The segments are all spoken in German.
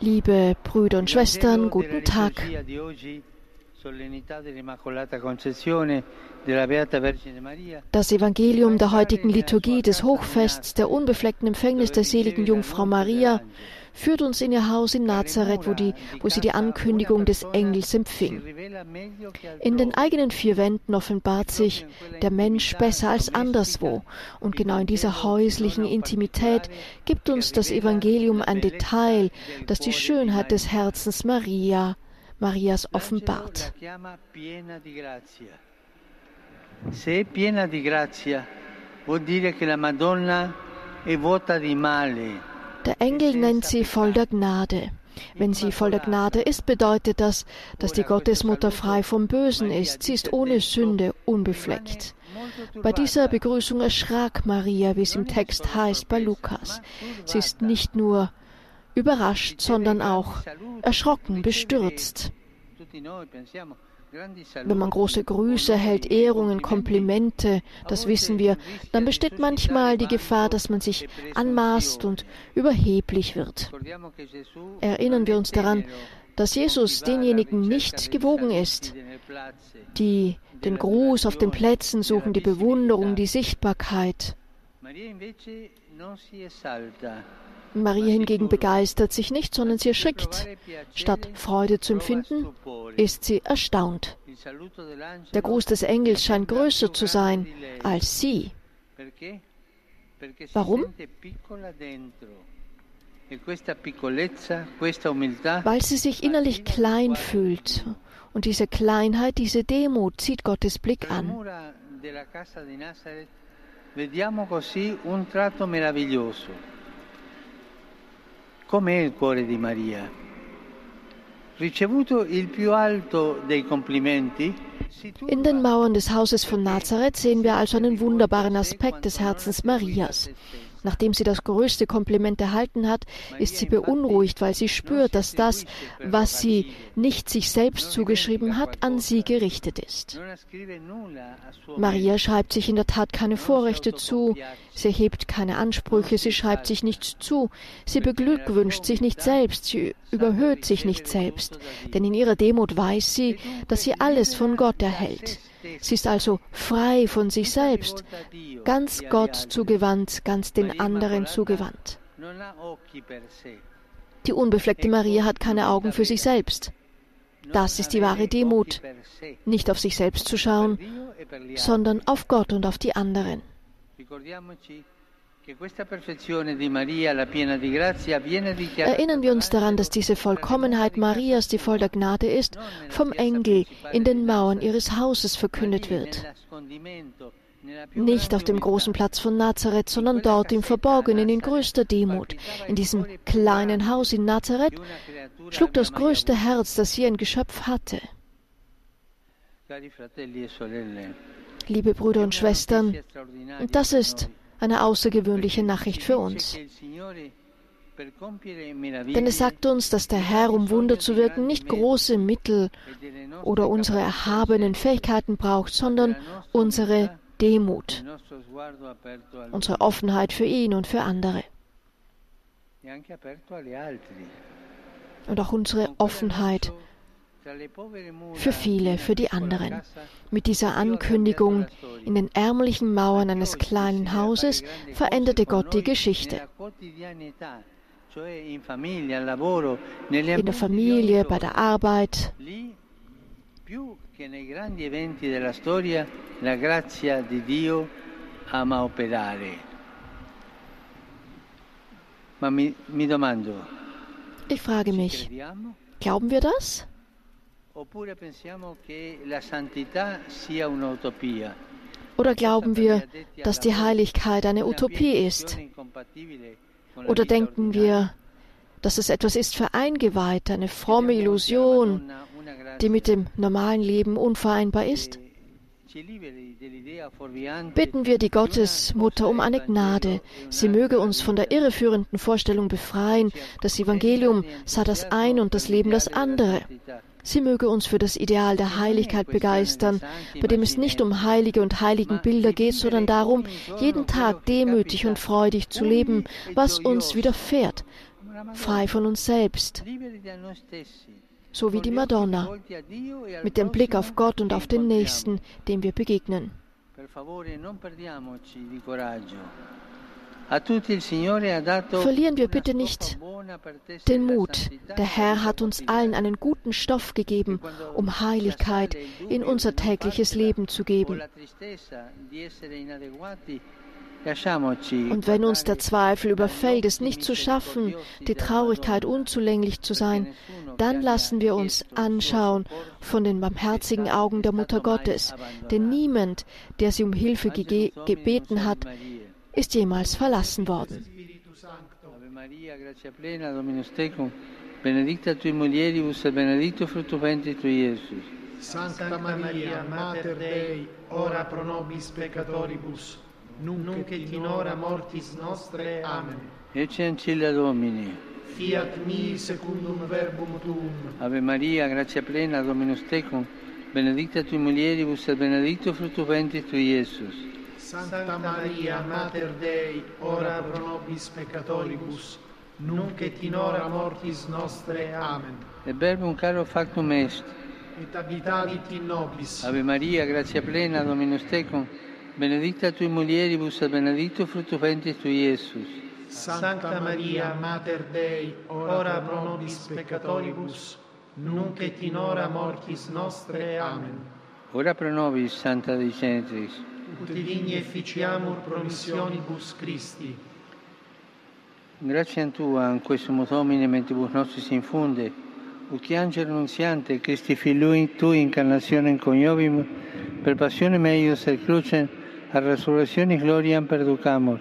Liebe Brüder und Schwestern, guten Tag. Das Evangelium der heutigen Liturgie des Hochfests der unbefleckten Empfängnis der seligen Jungfrau Maria führt uns in ihr Haus in Nazareth, wo, die, wo sie die Ankündigung des Engels empfing. In den eigenen vier Wänden offenbart sich der Mensch besser als anderswo. Und genau in dieser häuslichen Intimität gibt uns das Evangelium ein Detail, das die Schönheit des Herzens Maria, Marias offenbart. Se è piena di grazia, vuol dire che la Madonna è vuota di male. Der Engel nennt sie voll der Gnade. Wenn sie voll der Gnade ist, bedeutet das, dass die Gottesmutter frei vom Bösen ist. Sie ist ohne Sünde, unbefleckt. Bei dieser Begrüßung erschrak Maria, wie es im Text heißt bei Lukas. Sie ist nicht nur überrascht, sondern auch erschrocken, bestürzt. Wenn man große Grüße erhält, Ehrungen, Komplimente, das wissen wir, dann besteht manchmal die Gefahr, dass man sich anmaßt und überheblich wird. Erinnern wir uns daran, dass Jesus denjenigen nicht gewogen ist, die den Gruß auf den Plätzen suchen, die Bewunderung, die Sichtbarkeit. Maria hingegen begeistert sich nicht, sondern sie erschrickt. Statt Freude zu empfinden, ist sie erstaunt. Der Gruß des Engels scheint größer zu sein als sie. Warum? Weil sie sich innerlich klein fühlt. Und diese Kleinheit, diese Demut zieht Gottes Blick an. Vediamo così un tratto meraviglioso. Com'è il cuore di Maria? Ricevuto il più alto dei complimenti, in den Mauern des Hauses von Nazareth sehen wir also einen wunderbaren Aspekt des Herzens Marias. Nachdem sie das größte Kompliment erhalten hat, ist sie beunruhigt, weil sie spürt, dass das, was sie nicht sich selbst zugeschrieben hat, an sie gerichtet ist. Maria schreibt sich in der Tat keine Vorrechte zu, sie hebt keine Ansprüche, sie schreibt sich nichts zu, sie beglückwünscht sich nicht selbst, sie überhöht sich nicht selbst, denn in ihrer Demut weiß sie, dass sie alles von Gott erhält. Sie ist also frei von sich selbst, ganz Gott zugewandt, ganz den anderen zugewandt. Die unbefleckte Maria hat keine Augen für sich selbst. Das ist die wahre Demut, nicht auf sich selbst zu schauen, sondern auf Gott und auf die anderen. Erinnern wir uns daran, dass diese Vollkommenheit Marias, die voll der Gnade ist, vom Engel in den Mauern ihres Hauses verkündet wird. Nicht auf dem großen Platz von Nazareth, sondern dort im Verborgenen, in größter Demut. In diesem kleinen Haus in Nazareth schlug das größte Herz, das je ein Geschöpf hatte. Liebe Brüder und Schwestern, das ist eine außergewöhnliche Nachricht für uns. Denn es sagt uns, dass der Herr, um Wunder zu wirken, nicht große Mittel oder unsere erhabenen Fähigkeiten braucht, sondern unsere Demut, unsere Offenheit für ihn und für andere. Und auch unsere Offenheit für viele, für die anderen. Mit dieser Ankündigung in den ärmlichen Mauern eines kleinen Hauses veränderte Gott die Geschichte. In der Familie, bei der Arbeit. Ich frage mich, glauben wir das? Oder glauben wir, dass die Heiligkeit eine Utopie ist? Oder denken wir, dass es etwas ist für Eingeweihte, eine fromme Illusion, die mit dem normalen Leben unvereinbar ist? Bitten wir die Gottesmutter um eine Gnade. Sie möge uns von der irreführenden Vorstellung befreien, das Evangelium sah das ein und das Leben das andere. Sie möge uns für das Ideal der Heiligkeit begeistern, bei dem es nicht um heilige und heiligen Bilder geht, sondern darum, jeden Tag demütig und freudig zu leben, was uns widerfährt, frei von uns selbst, so wie die Madonna, mit dem Blick auf Gott und auf den Nächsten, dem wir begegnen. Verlieren wir bitte nicht den Mut. Der Herr hat uns allen einen guten Stoff gegeben, um Heiligkeit in unser tägliches Leben zu geben. Und wenn uns der Zweifel überfällt, es nicht zu schaffen, die Traurigkeit unzulänglich zu sein, dann lassen wir uns anschauen von den barmherzigen Augen der Mutter Gottes. Denn niemand, der sie um Hilfe gebeten hat, ist jemals verlassen worden. Ave Maria, grazia plena, Dominus tecum, benedicta tui mulieribus et benedictus fructus ventris tui, Iesus. Santa Maria, Mater Dei, ora pro nobis peccatoribus, nunc et in hora mortis nostre. Amen. Ecce ancilla Domini. Fiat mi secundum verbum tuum. Ave Maria, grazia plena, Dominus tecum, benedicta tui mulieribus et benedictus fructus ventris tui, Iesus. Santa Maria, Mater Dei, ora pro nobis peccatoribus, nunc et in hora mortis nostre. Amen. E verbum caro factum est. Et habitavit in nobis. Ave Maria, grazia plena, Dominus tecum, benedicta tui mulieribus et benedictus fructus ventris tui, Iesus. Santa Maria, Mater Dei, ora pro nobis peccatoribus, nunc et in hora mortis nostre. Amen. Ora pro nobis, Santa Dei Genitris ut digni efficiamur promissionibus Christi. Grazie a Tua, in questo Domine, mentibus nostris infunde, ut che angelo annunziante, Christi filui Tu incarnazione in coniovim, per passione meius et crucem, a resurrezione gloriam perducamur,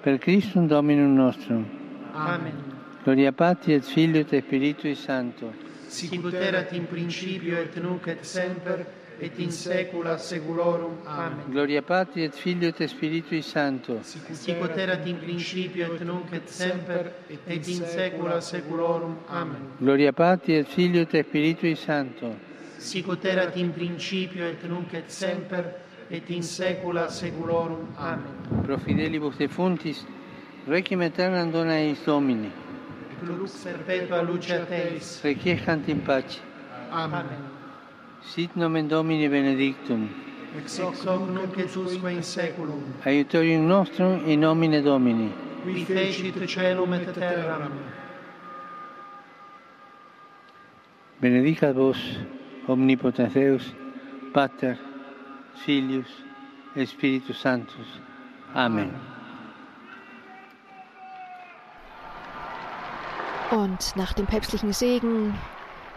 per Christum Dominum nostrum. Amen. Gloria Patri et Filio et Spiritui Sancto. Sicut erat in principio et nunc et semper et in saecula saeculorum. Amen. Gloria Patri et Filio et Spiritui Sancto. Sicut erat in principio et nunc et semper et in saecula saeculorum. Amen. Gloria Patri et Filio et Spiritui Sancto. Sicut erat in principio et nunc et semper et in saecula saeculorum. Amen. Pro fidelibus defuntis, requiem aeternam dona eis Domini. Et lux perpetua luce a Teis. Requiescant in pace. Amen. Sit nomen Domini benedictum. Ex hoc nunc et usque in saeculum. Aiutorium nostrum in nomine Domini. Qui fecit celum et terram. Benedicat vos, omnipotens Deus, Pater, Filius et Spiritus Sanctus. Amen. Und nach dem päpstlichen Segen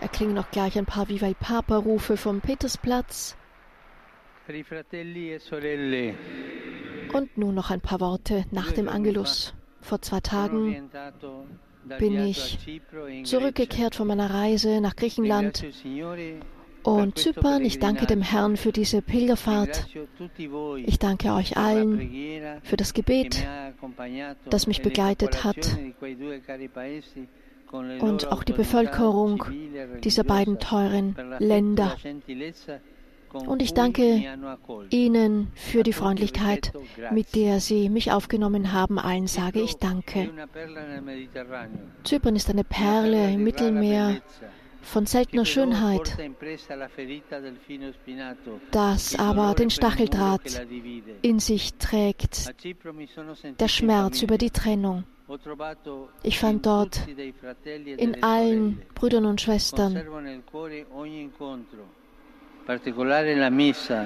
erklingen noch gleich ein paar Viva Papa-Rufe vom Petersplatz. E Und nun noch ein paar Worte nach dem Angelus. Vor zwei Tagen bin ich zurückgekehrt von meiner Reise nach. Griechenland und Zypern. Ich danke dem Herrn für diese Pilgerfahrt. Ich danke euch allen für das Gebet das mich le begleitet hat und auch die Bevölkerung dieser beiden teuren Länder. Und ich danke. Ihnen für die Freundlichkeit, mit der Sie mich aufgenommen haben. Allen sage ich Danke. Zypern ist eine Perle im Mittelmeer von seltener Schönheit, das aber den Stacheldraht in sich trägt, der Schmerz über die Trennung. Ich fand dort in allen Brüdern und Schwestern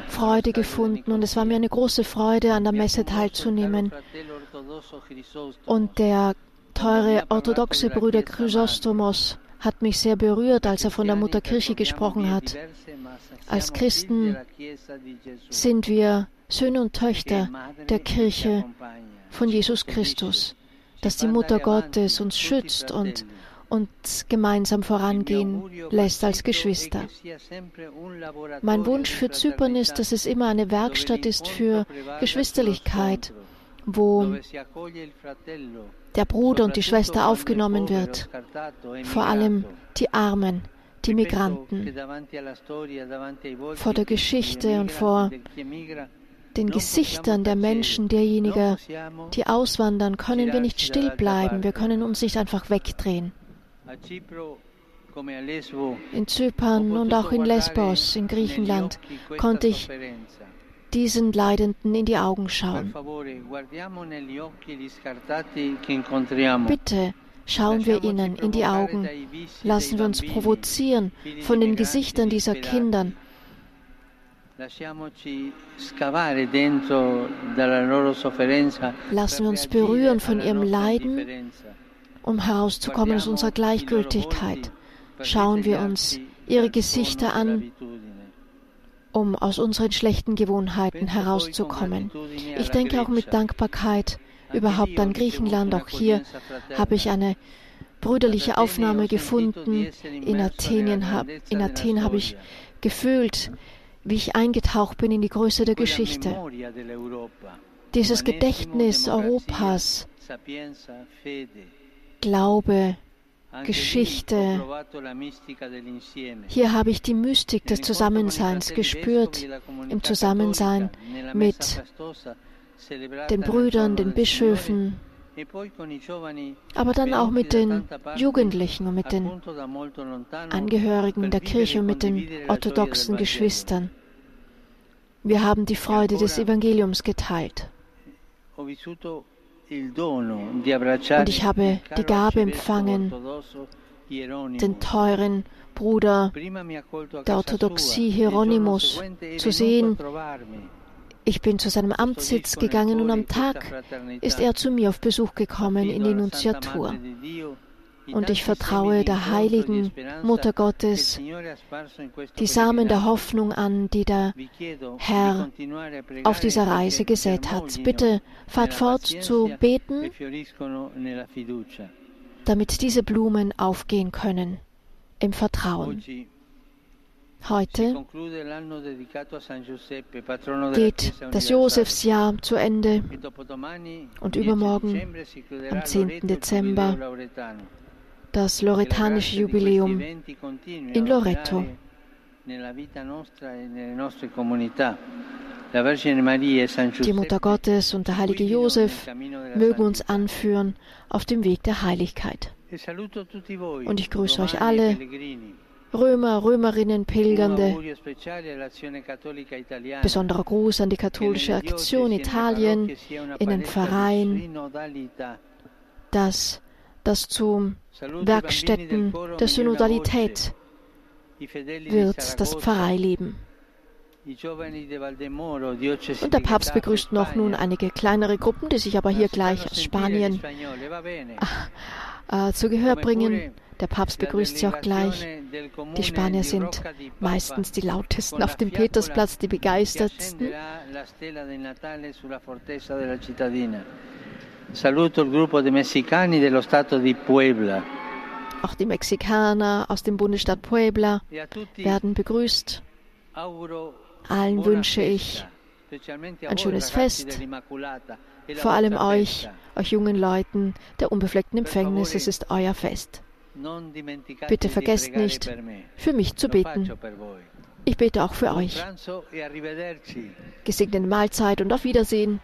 Freude gefunden und es war mir eine große Freude, an der Messe teilzunehmen. Und der teure orthodoxe Bruder Chrysostomos hat mich sehr berührt, als er von der Mutter Kirche gesprochen hat. Als Christen sind wir Söhne und Töchter der Kirche von Jesus Christus, dass die Mutter Gottes uns schützt und uns gemeinsam vorangehen lässt als Geschwister. Mein Wunsch für Zypern ist, dass es immer eine Werkstatt ist für Geschwisterlichkeit, wo der Bruder und die Schwester aufgenommen wird, vor allem die Armen, die Migranten. Vor der Geschichte und vor den Gesichtern der Menschen, derjenigen, die auswandern, können wir nicht still bleiben. Wir können uns nicht einfach wegdrehen. In Zypern und auch in Lesbos, in Griechenland, konnte ich diesen Leidenden in die Augen schauen. Bitte schauen wir ihnen in die Augen. Lassen wir uns provozieren von den Gesichtern dieser Kinder. Lassen wir uns berühren von ihrem Leiden, um herauszukommen aus unserer Gleichgültigkeit. Schauen wir uns ihre Gesichter an, um aus unseren schlechten Gewohnheiten herauszukommen. Ich denke auch mit Dankbarkeit überhaupt an Griechenland. Auch hier habe ich eine brüderliche Aufnahme gefunden. In Athen, in Athen habe ich gefühlt, wie ich eingetaucht bin in die Größe der Geschichte. Dieses Gedächtnis Europas, Glaube, Geschichte. Hier habe ich die Mystik des Zusammenseins gespürt, im Zusammensein mit den Brüdern, den Bischöfen, aber dann auch mit den Jugendlichen und mit den Angehörigen der Kirche und mit den orthodoxen Geschwistern. Wir haben die Freude des Evangeliums geteilt. Und ich habe die Gabe empfangen, den teuren Bruder der Orthodoxie Hieronymus zu sehen, ich bin zu seinem Amtssitz gegangen und am Tag ist er zu mir auf Besuch gekommen in die Nunziatur. Und ich vertraue der heiligen Mutter Gottes die Samen der Hoffnung an, die der Herr auf dieser Reise gesät hat. Bitte fahrt fort zu beten, damit diese Blumen aufgehen können im Vertrauen. Heute geht das Josefsjahr zu Ende und übermorgen, am 10. Dezember, das loretanische Jubiläum in Loreto. Die Mutter Gottes und der heilige Josef mögen uns anführen auf dem Weg der Heiligkeit. Und ich grüße euch alle, Römer, Römerinnen, Pilgernde. Besonderer Gruß an die katholische Aktion Italien in den Verein, dass zu Werkstätten der Synodalität wird das Pfarreileben. Und der Papst begrüßt noch nun einige kleinere Gruppen, die sich aber hier gleich aus Spanien äh, zu Gehör bringen. Der Papst begrüßt sie auch gleich. Die Spanier sind meistens die lautesten auf dem Petersplatz, die begeistertsten. Auch die Mexikaner aus dem Bundesstaat Puebla werden begrüßt. Allen wünsche ich ein schönes Fest, vor allem euch, euch jungen Leuten der unbefleckten Empfängnis. Es ist euer Fest. Bitte vergesst nicht, für mich zu beten. Ich bete auch für euch. E Gesegnete Mahlzeit und auf Wiedersehen.